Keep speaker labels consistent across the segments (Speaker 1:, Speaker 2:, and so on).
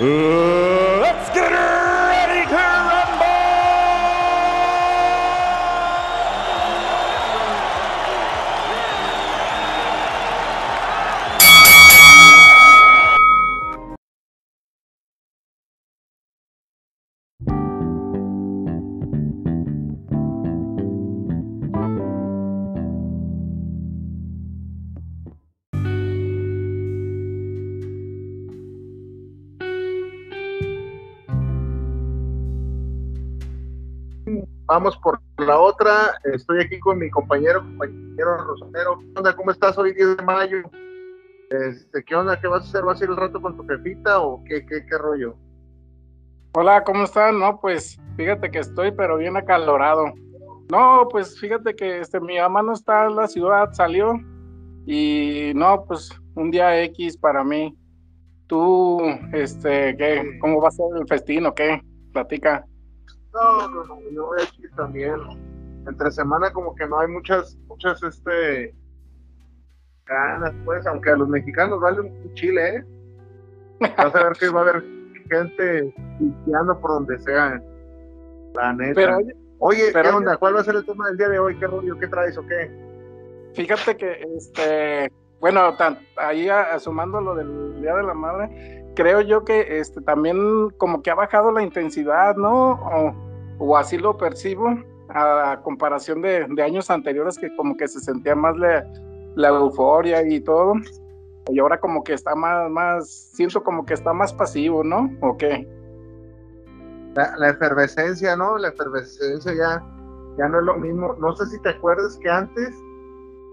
Speaker 1: let's get ready to
Speaker 2: Vamos por la otra. Estoy aquí con mi compañero, compañero Rosanero. ¿Qué onda? ¿Cómo estás hoy 10 de mayo? Este, ¿Qué onda? ¿Qué vas a hacer? ¿Vas a ir el rato con tu jefita o qué, qué, qué rollo?
Speaker 3: Hola, ¿cómo están? No, pues fíjate que estoy, pero bien acalorado. No, pues fíjate que este, mi mamá no está en la ciudad, salió. Y no, pues un día X para mí. Tú, este, ¿qué? ¿Cómo va a ser el festín o qué? Platica.
Speaker 2: No, no, no, yo voy aquí también. Entre semana como que no hay muchas, muchas, este, ganas, pues, aunque a los mexicanos vale un chile, ¿eh? Vas a ver que va a haber gente pisteando por donde sea, la neta.
Speaker 3: Pero oye,
Speaker 2: Oye,
Speaker 3: pero-
Speaker 2: ¿qué onda? ¿Cuál va a ser el tema del día de hoy? ¿Qué rollo? ¿Qué traes o qué?
Speaker 3: Fíjate que, este, bueno, tan- ahí a- sumando lo del Día de la Madre, creo yo que este, también como que ha bajado la intensidad, ¿no? O, así lo percibo, a comparación de, años anteriores que como que se sentía más la, la euforia y todo. Y ahora como que está más, más, siento como que está más pasivo, ¿no? ¿O qué?
Speaker 2: La, la efervescencia, ¿no? La efervescencia ya, ya no es lo mismo. No sé si te acuerdas que antes,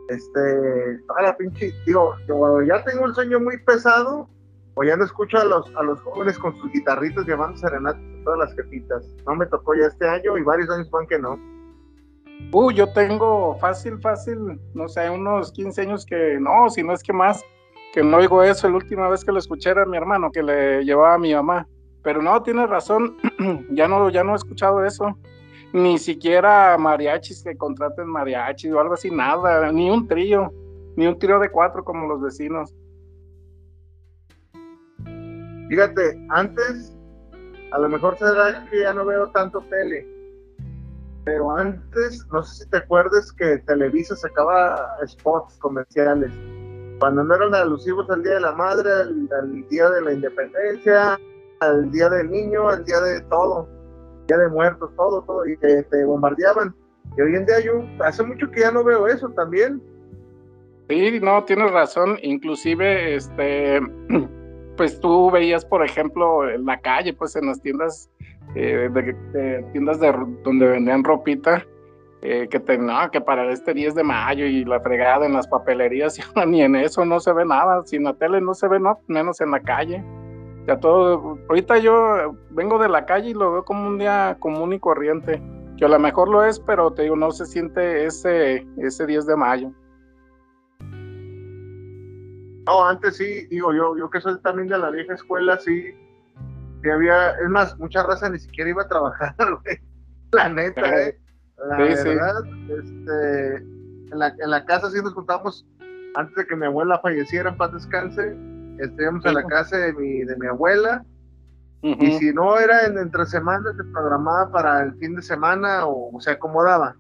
Speaker 2: este, toda la pinche, digo, yo ya tengo el sueño muy pesado, o ya no escucho a los, a los jóvenes con sus guitarritos llevando serenatas todas las jefitas. No me tocó ya este año y varios años van que no.
Speaker 3: Uh, yo tengo fácil, fácil, no sé, unos 15 años que no, si no es que más, que no oigo eso. La última vez que lo escuché era mi hermano que le llevaba a mi mamá. Pero no, tienes razón, ya no, ya no he escuchado eso. Ni siquiera mariachis que contraten mariachis o algo así, nada, ni un trío, ni un trío de cuatro como los vecinos.
Speaker 2: Fíjate, antes, a lo mejor será que ya no veo tanto tele, pero antes, no sé si te acuerdas que Televisa sacaba spots comerciales, cuando no eran alusivos al Día de la Madre, al, al Día de la Independencia, al Día del Niño, al Día de todo, Día de Muertos, todo, todo, y te, te bombardeaban. Y hoy en día yo, hace mucho que ya no veo eso también.
Speaker 3: Sí, no, tienes razón. Inclusive, este, pues tú veías, por ejemplo, en la calle, pues en las tiendas, eh, de, de tiendas de, donde vendían ropita, eh, que te, no, que para este 10 de mayo y la fregada en las papelerías, ni en eso no se ve nada. Si en la tele no se ve, no, menos en la calle. Ya todo, ahorita yo vengo de la calle y lo veo como un día común y corriente, que a lo mejor lo es, pero te digo, no se siente ese, ese 10 de mayo.
Speaker 2: No, antes sí, digo yo, yo que soy también de la vieja escuela, sí, sí había, es más, mucha raza ni siquiera iba a trabajar, güey. La neta, eh. La
Speaker 3: Sí, sí.
Speaker 2: verdad, este, en la, en la casa sí nos juntábamos, antes de que mi abuela falleciera, en paz descanse, íbamos a la casa de mi, de mi abuela, y si no era en entre semanas, se programaba para el fin de semana o, se acomodaba.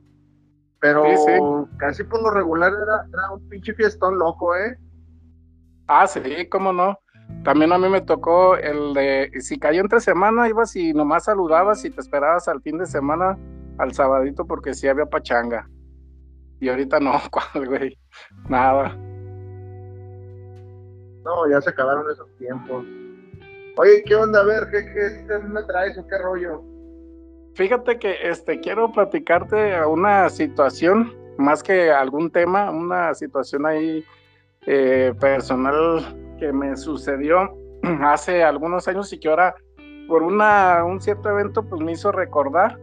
Speaker 2: Pero
Speaker 3: Sí, sí.
Speaker 2: casi por lo regular era, era un pinche fiestón loco, ¿eh?
Speaker 3: Ah, sí, cómo no. También a mí me tocó el de, si cayó entre semana, ibas y nomás saludabas y te esperabas al fin de semana, al sabadito, porque sí había pachanga. Y ahorita no, ¿cuál, güey? Nada.
Speaker 2: No, ya se acabaron esos tiempos. Oye, ¿qué onda? A ver, ¿qué, qué, me traes o qué rollo?
Speaker 3: Fíjate que este quiero platicarte una situación, más que algún tema, una situación ahí eh, personal que me sucedió hace algunos años y que ahora por una, un cierto evento, pues me hizo recordar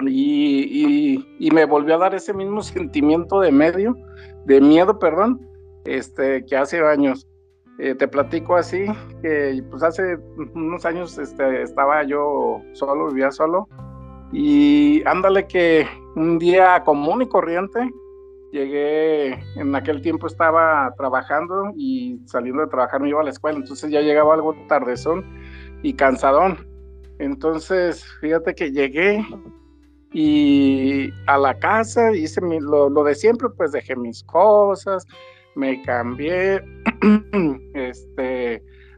Speaker 3: y, y, me volvió a dar ese mismo sentimiento de medio, de miedo, perdón, este, que hace años. Eh, te platico así, que pues hace unos años este, estaba yo solo, vivía solo, y ándale que un día común y corriente, llegué, en aquel tiempo estaba trabajando y saliendo de trabajar me iba a la escuela, entonces ya llegaba algo tardezón y cansadón. Entonces, fíjate que llegué y a la casa hice lo, lo, de siempre, pues dejé mis cosas, me cambié,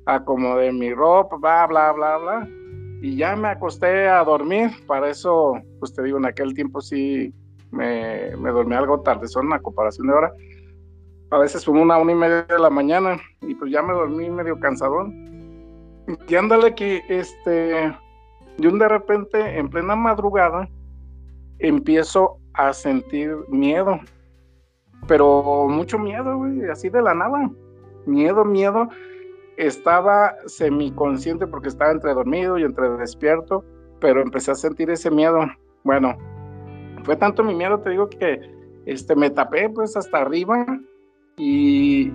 Speaker 3: acomodé mi ropa, bla, bla, bla, bla, y ya me acosté a dormir. Para eso, pues te digo, en aquel tiempo sí me, me dormí algo tarde, son una comparación de hora. A veces fue una, una y media de la mañana y pues ya me dormí medio cansadón. Y ándale que, este, de un de repente, en plena madrugada, empiezo a sentir miedo pero mucho miedo, güey, así de la nada. Miedo, miedo. Estaba semiconsciente porque estaba entre dormido y entre despierto, pero empecé a sentir ese miedo. Bueno, fue tanto mi miedo, te digo que este, me tapé pues hasta arriba y,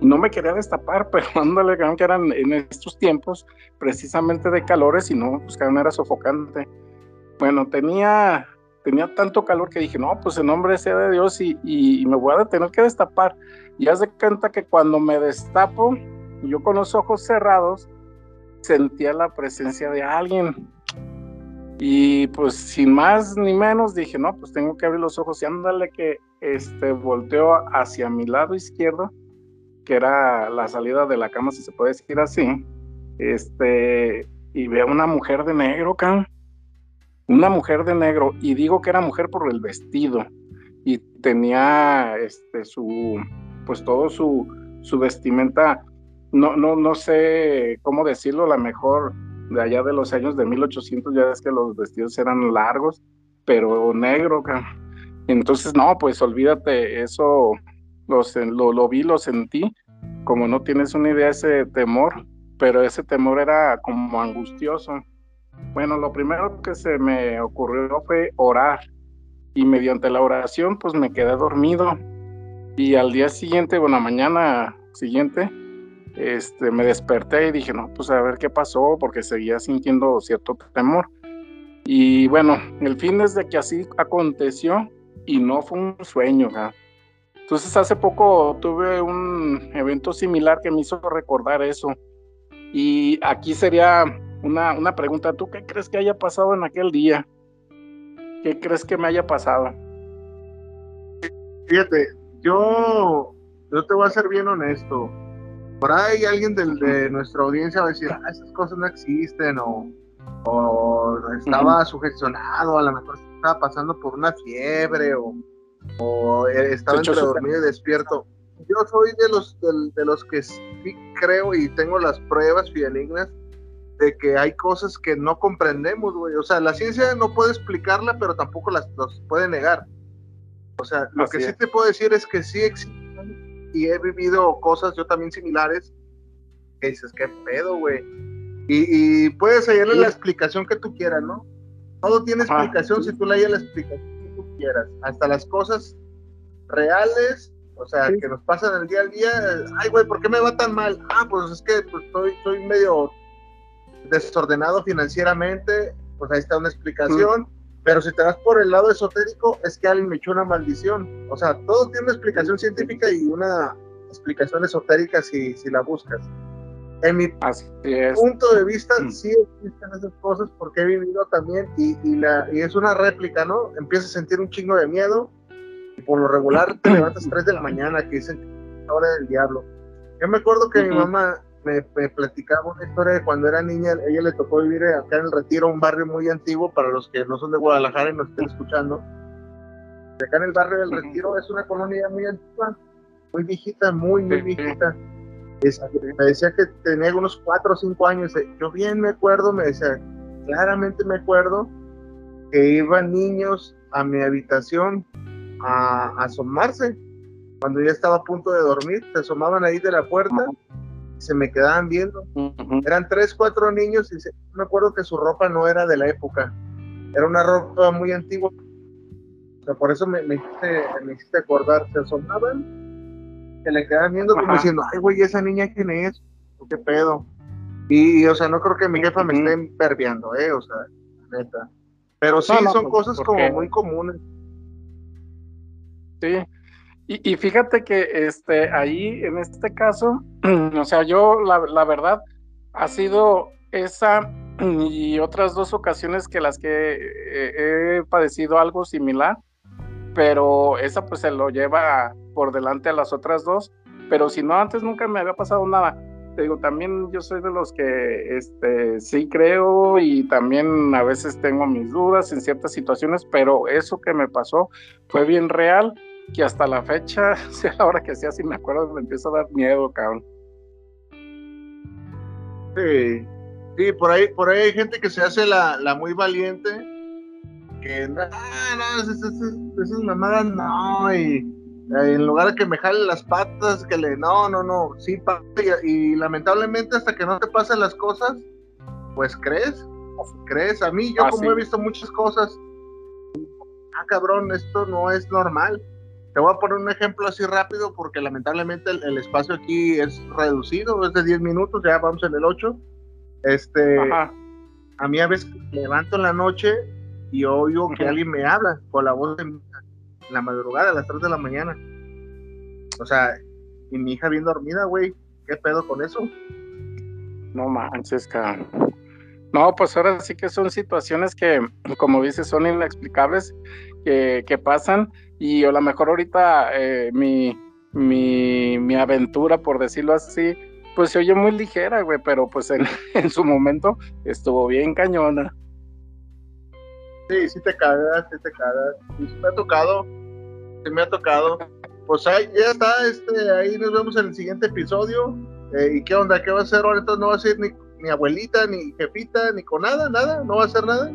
Speaker 3: no me quería destapar, pero ándale, que eran en estos tiempos precisamente de calores y no, pues que era sofocante. Bueno, tenía tenía tanto calor que dije, no, pues en nombre sea de Dios y, me voy a tener que destapar. Y haz de cuenta que cuando me destapo, yo con los ojos cerrados, sentía la presencia de alguien. Y pues sin más ni menos dije, no, pues tengo que abrir los ojos y ándale que este, volteo hacia mi lado izquierdo, que era la salida de la cama, si se puede decir así, este, y veo una mujer de negro, can una mujer de negro, y digo que era mujer por el vestido, y tenía este su, pues todo su, su vestimenta, no, no, no sé cómo decirlo, la mejor de allá de los años de 1800, ya es que los vestidos eran largos, pero negro, entonces no, pues olvídate, eso lo, lo, lo vi, lo sentí, como no tienes una idea ese temor, pero ese temor era como angustioso. Bueno, lo primero que se me ocurrió fue orar y mediante la oración pues me quedé dormido. Y al día siguiente, bueno, mañana siguiente, este, me desperté y dije, no, pues a ver qué pasó porque seguía sintiendo cierto temor. Y bueno, el fin es de que así aconteció y no fue un sueño. Entonces hace poco tuve un evento similar que me hizo recordar eso. Y aquí sería una, una pregunta, ¿tú qué crees que haya pasado en aquel día? ¿Qué crees que me haya pasado?
Speaker 2: Fíjate, yo, yo te voy a ser bien honesto. Por ahí alguien de, nuestra audiencia va a decir, ah, esas cosas no existen, o, o estaba sugestionado, a lo mejor estaba pasando por una fiebre, o, o estaba entre dormido y despierto. Yo soy de los, de, de los que sí creo y tengo las pruebas fidelignas de que hay cosas que no comprendemos, güey. O sea, la ciencia no puede explicarla, pero tampoco las puede negar. O sea, lo que sí te puedo decir es que sí existen y he vivido cosas yo también similares que dices, qué pedo, güey. Y, puedes hallarle la explicación que tú quieras, ¿no? Todo tiene explicación si tú le hayas la explicación que tú quieras. Hasta las cosas reales, o sea, que nos pasan el día al día. Ay, güey, ¿por qué me va tan mal? Ah, pues es que pues, estoy, estoy medio desordenado financieramente, pues ahí está una explicación. Pero si te vas por el lado esotérico, es que alguien me echó una maldición. O sea, todo tiene una explicación científica y una explicación esotérica si, si la buscas. En mi punto de vista, sí existen esas cosas porque he vivido también y, y, la, y es una réplica, ¿no? Empiezas a sentir un chingo de miedo y por lo regular te levantas 3 de la mañana, que dicen que es hora del diablo. Yo me acuerdo que mi mamá me, platicaba una historia de cuando era niña, ella le tocó vivir acá en el Retiro, un barrio muy antiguo, para los que no son de Guadalajara y nos estén escuchando. Acá en el barrio del Retiro es una colonia muy antigua, muy viejita, muy, muy viejita. me decía que tenía unos cuatro o cinco años. Yo bien me acuerdo, me decía, claramente me acuerdo que iban niños a mi habitación a, asomarse. Cuando ya estaba a punto de dormir, se asomaban ahí de la puerta se me quedaban viendo. Eran tres, cuatro niños y se- me acuerdo que su ropa no era de la época. Era una ropa muy antigua. O sea, por eso me, me hiciste, me hiciste acordar. Se asomaban, se le quedaban viendo como
Speaker 3: Ajá.
Speaker 2: diciendo, ay, güey, ¿esa niña quién es? ¿O ¿Qué pedo? Y, y, o sea, no creo que mi jefa me esté perdiendo, ¿eh? O sea, neta. Pero sí,
Speaker 3: No, no,
Speaker 2: son
Speaker 3: pues,
Speaker 2: cosas como muy comunes.
Speaker 3: Sí. Y, y fíjate que este, ahí, en este caso, o sea, yo la, la verdad ha sido esa y otras dos ocasiones que las que eh, he padecido algo similar, pero esa pues se lo lleva por delante a las otras dos, pero si no, antes nunca me había pasado nada. Te digo, también yo soy de los que este, sí creo y también a veces tengo mis dudas en ciertas situaciones, pero eso que me pasó fue bien real que hasta la fecha, sea la hora que sea, si me acuerdo, me empieza a dar miedo, cabrón.
Speaker 2: Sí, sí, por ahí, por ahí hay gente que se hace la, la muy valiente, que no, no, esas, esas, mamadas no, y eh, en lugar de que me jale las patas, que le, no, no, no, sí pasa, y, y lamentablemente hasta que no te pasan las cosas, pues crees, crees, a mí yo
Speaker 3: Ah,
Speaker 2: como
Speaker 3: sí.
Speaker 2: he visto muchas cosas, ah cabrón, esto no es normal. Te voy a poner un ejemplo así rápido porque lamentablemente el, el espacio aquí es reducido, es de 10 minutos, ya vamos en el 8. Este,
Speaker 3: Ajá.
Speaker 2: a mí a veces me levanto en la noche y oigo que
Speaker 3: Ujú.
Speaker 2: alguien me habla con la voz en la madrugada, a las 3 de la mañana. O sea, y mi hija bien dormida, güey. ¿Qué pedo con eso?
Speaker 3: No manches, cabrón. No, pues ahora sí que son situaciones que, como dices, son inexplicables, que, que pasan, y a lo mejor ahorita eh, mi, mi, mi aventura, por decirlo así, pues se oye muy ligera, güey, pero pues en, en su momento estuvo bien cañona.
Speaker 2: Sí, sí te cagas, sí te cagas. Sí, me ha tocado, sí me ha tocado. Pues ahí ya está, este, ahí nos vemos en el siguiente episodio. Eh, ¿Y qué onda? ¿Qué va a hacer? Entonces no va a ser ni, ni abuelita, ni jefita, ni con nada, nada, no va a hacer nada.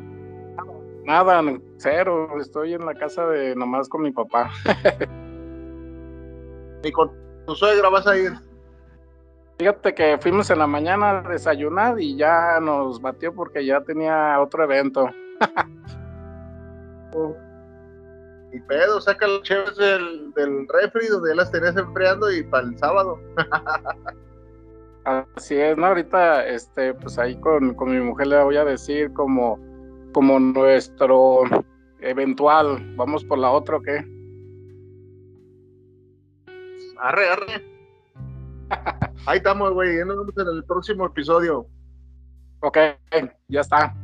Speaker 3: Nada, cero, estoy en la casa de nomás con mi papá.
Speaker 2: Ni con tu suegra vas a ir.
Speaker 3: Fíjate que fuimos en la mañana a desayunar y ya nos batió porque ya tenía otro evento.
Speaker 2: Y pedo, saca las cheves del, del refri donde ya las tenías enfriando y para el sábado.
Speaker 3: Así es, ¿no? Ahorita, este, pues ahí con, con mi mujer le voy a decir como, como nuestro eventual, vamos por la otra o qué.
Speaker 2: Arre, arre. Ahí estamos, güey. Ya nos vemos en el próximo episodio.
Speaker 3: Ok, ya está.